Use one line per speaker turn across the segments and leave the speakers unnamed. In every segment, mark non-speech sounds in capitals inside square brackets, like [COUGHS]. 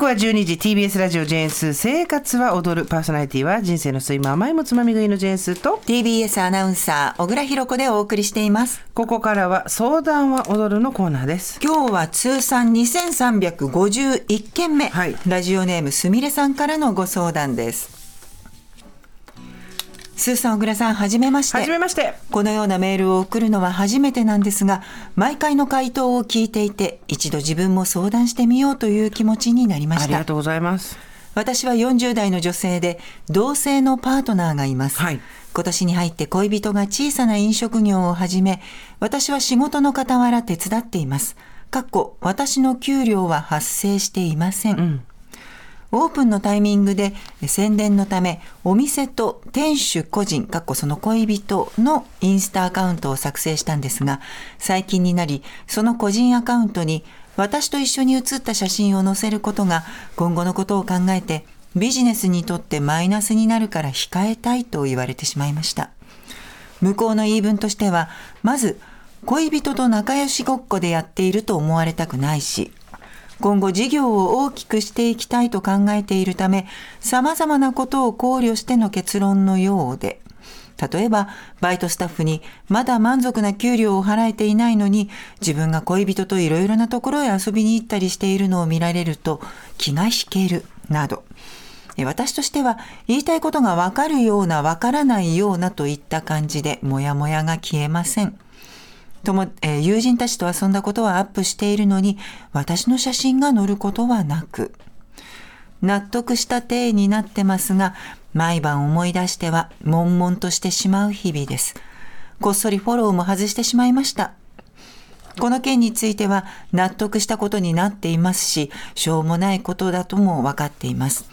刻は12時 TBS ラジオジェーンス生活は踊る。パーソナリティは人生の睡魔甘いもつまみ食いのジェーンスと。
TBS アナウンサー小倉弘子でお送りしています。
ここからは相談は踊るのコーナーです。
今日は通算2351件目、
はい。
ラジオネームすみれさんからのご相談ですスーさん小倉さんはじめまして。
はじめまして。
このようなメールを送るのは初めてなんですが毎回の回答を聞いていて一度自分も相談してみようという気持ちになりました。
ありがとうございます。
私は40代の女性で同性のパートナーがいます、
はい。
今年に入って恋人が小さな飲食業を始め私は仕事の傍ら手伝っています。かっこ私の給料は発生していません、オープンのタイミングで宣伝のためお店と店主個人かっこその恋人のインスタアカウントを作成したんですが最近になりその個人アカウントに私と一緒に写った写真を載せることが今後のことを考えてビジネスにとってマイナスになるから控えたいと言われてしまいました。向こうの言い分としてはまず恋人と仲良しごっこでやっていると思われたくないし今後事業を大きくしていきたいと考えているため様々なことを考慮しての結論のようで例えばバイトスタッフにまだ満足な給料を払えていないのに自分が恋人といろいろなところへ遊びに行ったりしているのを見られると気が引けるなど私としては言いたいことがわかるようなわからないようなといった感じでモヤモヤが消えません。とも、えー友人たちと遊んだことはアップしているのに私の写真が載ることはなく納得した体になってますが毎晩思い出しては悶々としてしまう日々です。こっそりフォローも外してしまいました。この件については納得したことになっていますししょうもないことだとも分かっています。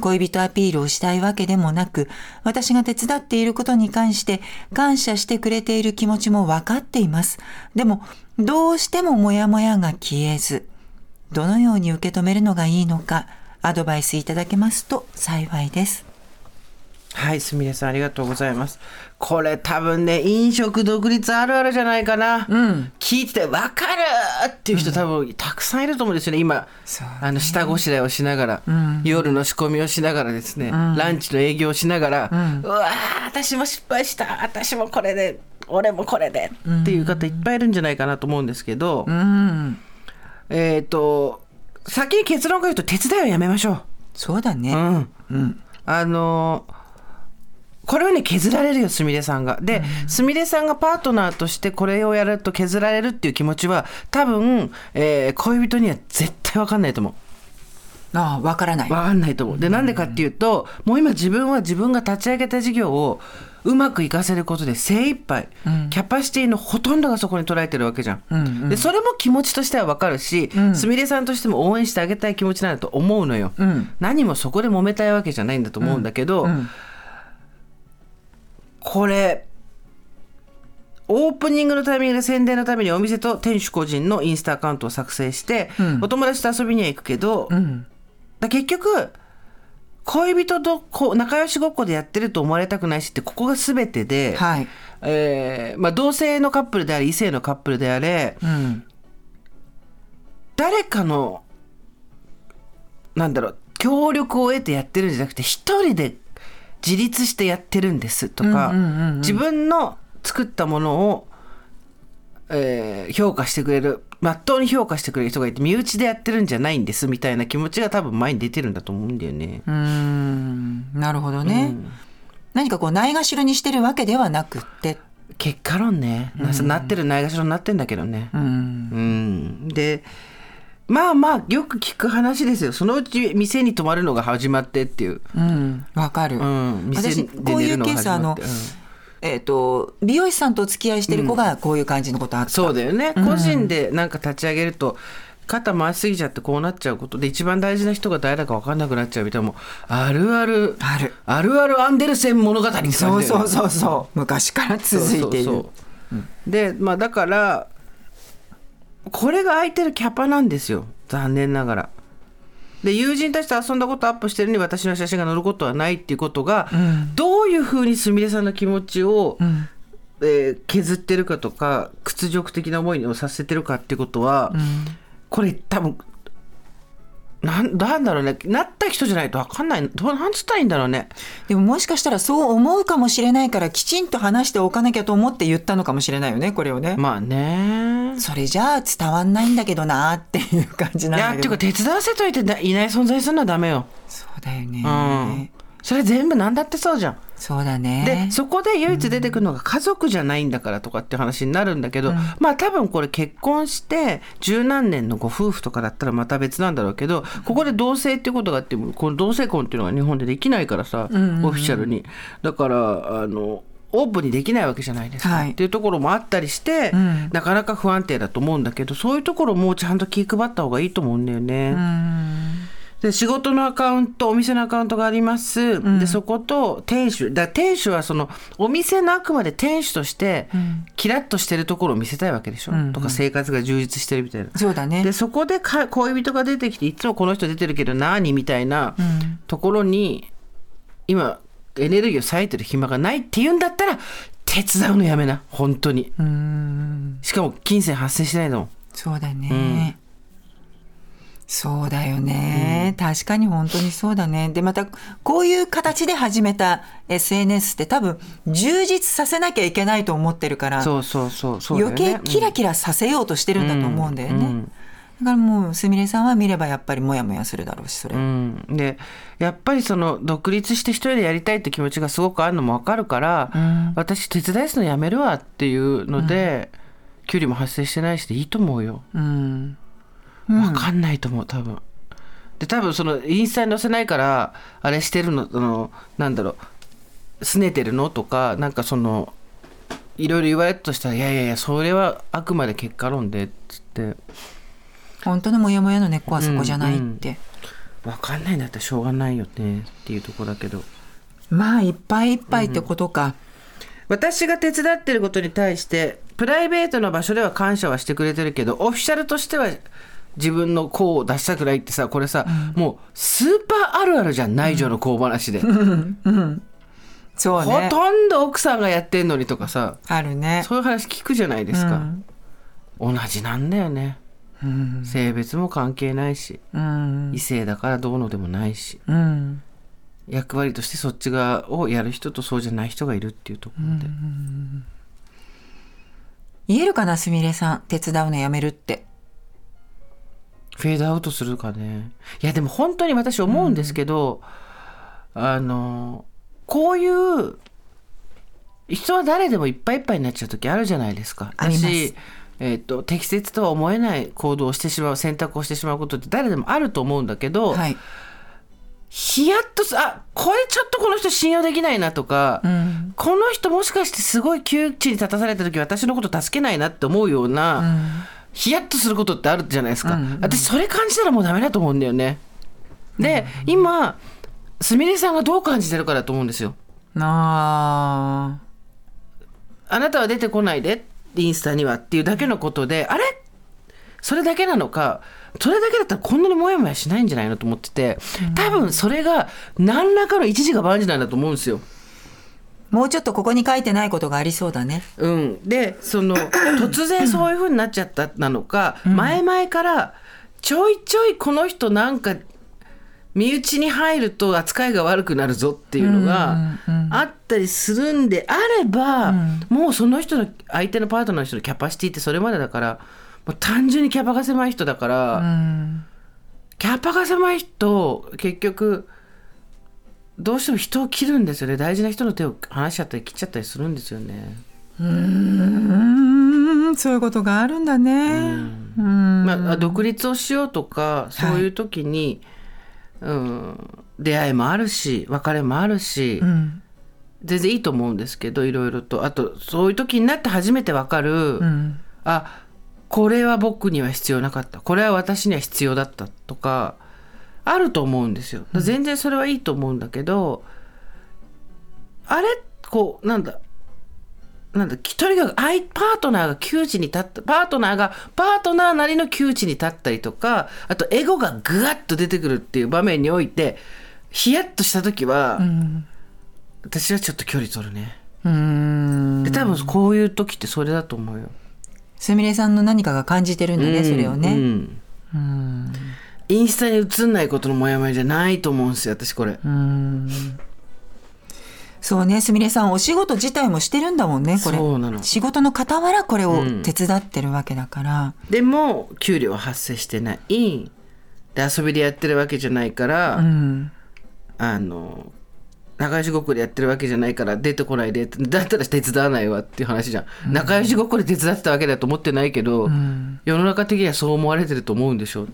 恋人アピールをしたいわけでもなく、私が手伝っていることに関して感謝してくれている気持ちもわかっています。でも、どうしてもモヤモヤが消えず、どのように受け止めるのがいいのか、アドバイスいただけますと幸いです。
はいすみれさんありがとうございます。これ多分ね飲食独立あるあるじゃないかな、聞いてて分かるっていう人多分たくさんいると思うんですよね今。
ね。
あの下ごしらえをしながら、夜の仕込みをしながらですね、ランチの営業をしながら、うわー私も失敗した私もこれで俺もこれで、っていう方いっぱいいるんじゃないかなと思うんですけど、
うん。
えっ、と先に結論から言うと手伝いはやめましょ
そうだね。
う。うん。
うん。
あのこれはね削られるよすみれさんが。で、すみれさんがパートナーとしてこれをやると削られるっていう気持ちは多分、えー恋人には絶対分かんないと思う。
ああ、わからない。
分かんないと思う。でなんでかっていうともう今自分は自分が立ち上げた事業をうまくいかせることで精一杯、キャパシティのほとんどがそこに捉えてるわけじゃん。でそれも気持ちとしては分かるしすみれさんとしても応援してあげたい気持ちなんだと思うのよ。
ん
何もそこで揉めたいわけじゃないんだと思うんだけど、
ん
これオープニングのタイミングで宣伝のためにお店と店主個人のインスタアカウントを作成して、お友達と遊びには行くけど、だ結局恋人とこう仲良しごっこでやってると思われたくないしってここが全てで、
はい。
えーまあ、同性のカップルであれ異性のカップルであれ
うん。
誰かのなんだろう協力を得てやってるんじゃなくて一人で自立してやってるんですとか、自分の作ったものを、えー評価してくれるまっとうに評価してくれる人がいて身内でやってるんじゃないんですみたいな気持ちが多分前に出てるんだと思うんだよね。
うーん。なるほどね。何かこう、ないがしろにしてるわけではなくって。
結果論ね、ななってるないがしろになってんだけどね。
うん。
うんでまあまあよく聞く話ですよそのうち店に泊まるのが始まってっていう、
うん。わかる。
うん、店
私、
で
こういうケース、あの
うん
えっ、と、美容師さんとお付き合いしてる子がこういう感じのことあった。
そうだよね、個人でなんか立ち上げると肩回しすぎちゃってこうなっちゃうことで一番大事な人が誰だか分かんなくなっちゃうみたいなもうあるある
ある
あるあるアンデルセン物語
そうそうそうそう。昔から続いている。
でまあだからこれが空いてるキャパなんですよ。残念ながら。で友人たちと遊んだことアップしてるのに私の写真が載ることはないっていうことが、どういうふうにすみれさんの気持ちを、えー削ってるかとか屈辱的な思いをさせてるかってことは、これ多分なんなんだろうね。なった人じゃないと分かんない。どうなんつったらいいんだろうね。
でももしかしたらそう思うかもしれないからきちんと話しておかなきゃと思って言ったのかもしれないよねこれをね。
まあね。
それじゃあ伝わんないんだけどなっていう感じなん
いやっていうか手伝わせといていない存在するのはダメよ。
そうだよ
うん。
ね、
それ全部何だってそうじゃん
そうだ
で
ね
そこで唯一出てくるのが家族じゃないんだからとかって話になるんだけど、まあ多分これ結婚して十何年のご夫婦とかだったらまた別なんだろうけどここで同性ってことがあってもこの同性婚っていうのが日本でできないからさ、オフィシャルに。だからあのオープンにできないわけじゃないですか、
はい。
っていうところもあったりして、
ん。
なかなか不安定だと思うんだけどそういうところもちゃんと気配った方がいいと思うんだよね。
うん
で仕事のアカウントお店のアカウントがあります、でそこと店主。だ店主はそのお店のあくまで店主としてキラッとしてるところを見せたいわけでしょ、とか生活が充実してるみたいな。
そうだね。
でそこでか恋人が出てきていつもこの人出てるけど何みたいなところに今エネルギーを割いてる暇がないっていうんだったら手伝うのやめな。本当に。
うん。
しかも金銭発生しないの。
そうだね、そうだよね、確かに本当にそうだね。でまたこういう形で始めた SNS って多分充実させなきゃいけないと思ってるから
そうそうそうそうね。
余計キラキラさせようとしてるんだと思うんだよね、
うん
だからもうすみれさんは見ればやっぱりモヤモヤするだろうしそれ、
うん、でやっぱりその独立して一人でやりたいって気持ちがすごくあるのも分かるから、
ん。
私手伝いするのやめるわっていうので、給料も発生してないしでいいと思うよ。
うん
分かんないと思う多分。で多分そのインスタに載せないからあれしてるのあのなんだろう拗ねてるのとかなんかそのいろいろ言われたとしたら「いやいやいやそれはあくまで結果論で」っつって。
本当のモヤモヤの根っこはそこじゃないって、
分かんないんだったらしょうがないよねっていうところだけど。
まあいっぱいいっぱいってことか、
私が手伝ってることに対してプライベートの場所では感謝はしてくれてるけどオフィシャルとしては自分の功を出したくないってさこれさ、もうスーパーあるあるじゃん内情の功話で、
そうね。
ほとんど奥さんがやってんのにとかさ
あるね。
そういう話聞くじゃないですか、
うん。
同じなんだよね、
うん。
性別も関係ないし
うん。
異性だからどうのでもないし
うん。
役割としてそっち側をやる人とそうじゃない人がいるっていうところで、
言えるかなすみれさん。手伝うのやめるって
フェードアウトするかね。いやでも本当に私思うんですけど、あのこういう人は誰でもいっぱいいっぱいになっちゃう時あるじゃないですか。
あります。
私えー、と適切とは思えない行動をしてしまう選択をしてしまうことって誰でもあると思うんだけど、
はい、
ヒヤッとすあこれちょっとこの人信用できないなとか、
うん。
この人もしかしてすごい窮地に立たされた時私のこと助けないなって思うような、ヒヤッとすることってあるじゃないですか、
うんうん
私それ感じたらもうダメだと思うんだよね。で、今すみれさんがどう感じてるかだと思うんですよ。
あ
あなたは出てこないでインスタにはっていうだけのことであれ？それだけなのか？それだけだったらこんなにモヤモヤしないんじゃないのと思ってて多分それが何らかの一時が万事なんだと思うんですよ。
ーもうちょっとここに書いてないことがありそうだね。
うん、でその [COUGHS] 突然そういう風になっちゃったなのか、前々からちょいちょいこの人なんか身内に入ると扱いが悪くなるぞっていうのがあったりするんであれば、もうその人の相手のパートナーの人のキャパシティってそれまでだからもう単純にキャパが狭い人だから、
うん。
キャパが狭い人結局どうしても人を切るんですよね。大事な人の手を離しちゃったり切っちゃったりするんですよね。
うん。そういうことがあるんだね。うん。
まあ、独立をしようとかそういう時に、うん、出会いもあるし別れもあるし、
うん。
全然いいと思うんですけどいろいろと。あとそういう時になって初めて分かる、
うん。
あこれは僕には必要なかった。これは私には必要だったとかあると思うんですよ。全然それはいいと思うんだけど、あれこうなんだなんだとにかく相パートナーが窮地に立ったパートナーがパートナーなりの窮地に立ったりとかあとエゴがぐわっと出てくるっていう場面においてヒヤッとした時は、私はちょっと距離取るね。
うん。
で多分こういう時ってそれだと思うよ、
すみれさんの何かが感じてるんだね、それを
う
ね。
ん。
うん
インスタに映んないことのモヤモヤじゃないと思うんですよ私これ。
そうねすみれさんお仕事自体もしてるんだもんねこれ。
そうなの。
仕事の傍らこれを手伝ってるわけだから、
でも給料は発生してない。で遊びでやってるわけじゃないから、
うん。
あの仲良しごっこでやってるわけじゃないから出てこないでだったら手伝わないわっていう話じゃん、仲良しごっこで手伝ってたわけだと思ってないけど、世の中的にはそう思われてると思うんでしょ、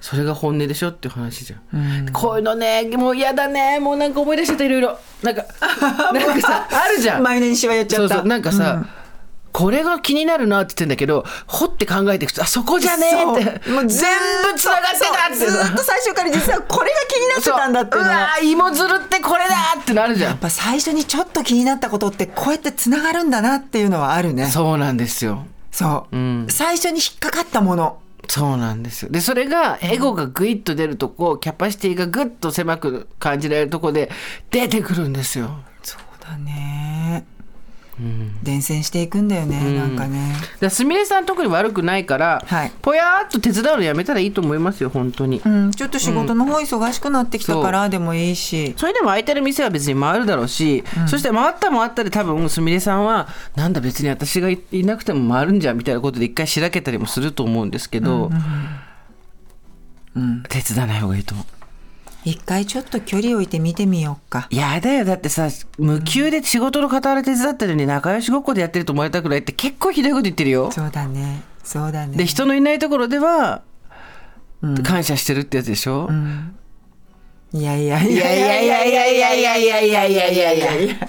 それが本音でしょっていう話じゃん、こういうのねもう嫌だねもうなんか思い出してたいろいろ。なんか [LAUGHS] なんかさあるじゃん。
前にしわ寄っちゃった。
そうそうなんかさ、これが気になるなって言ってんだけど掘って考えていくとあそこじゃねえって。
もう
全部つながってたって。
ずっと最初から実はこれが気になってたんだっていうの。
う。
は
わー芋づるってこれだってなるじゃん。
やっぱ最初にちょっと気になったことってこうやってつながるんだなっていうのはあるね。
そうなんですよ。
そう、
ん。
最初に引っかかったもの。
そうなんですよ。でそれがエゴがグイッと出るとこキャパシティがグッと狭く感じられるとこで出てくるんですよ。
そうだね、伝染していくんだよね、なんかね。
だすみれさん特に悪くないから、
はい。
ぽやーっと手伝うのやめたらいいと思いますよ本当に。
うん、ちょっと仕事の方忙しくなってきたからでもいいし、
それでも空いてる店は別に回るだろうし、そして回った回ったで多分すみれさんはなんだ別に私がいいなくても回るんじゃんみたいなことで一回しらけたりもすると思うんですけど、手伝わない方がいいと思う。
一回ちょっと距離置いて見てみようか。
やだよ。だってさ無給で仕事の傍ら手伝ってるのに仲良しごっこでやってると思われたくないって結構ひどいこと言ってるよ。
そうだね。そうだね。
で人のいないところでは感謝してるってやつでしょ、
いやいやい
いやいやいやいやいやいやいやいやいやいやいやいや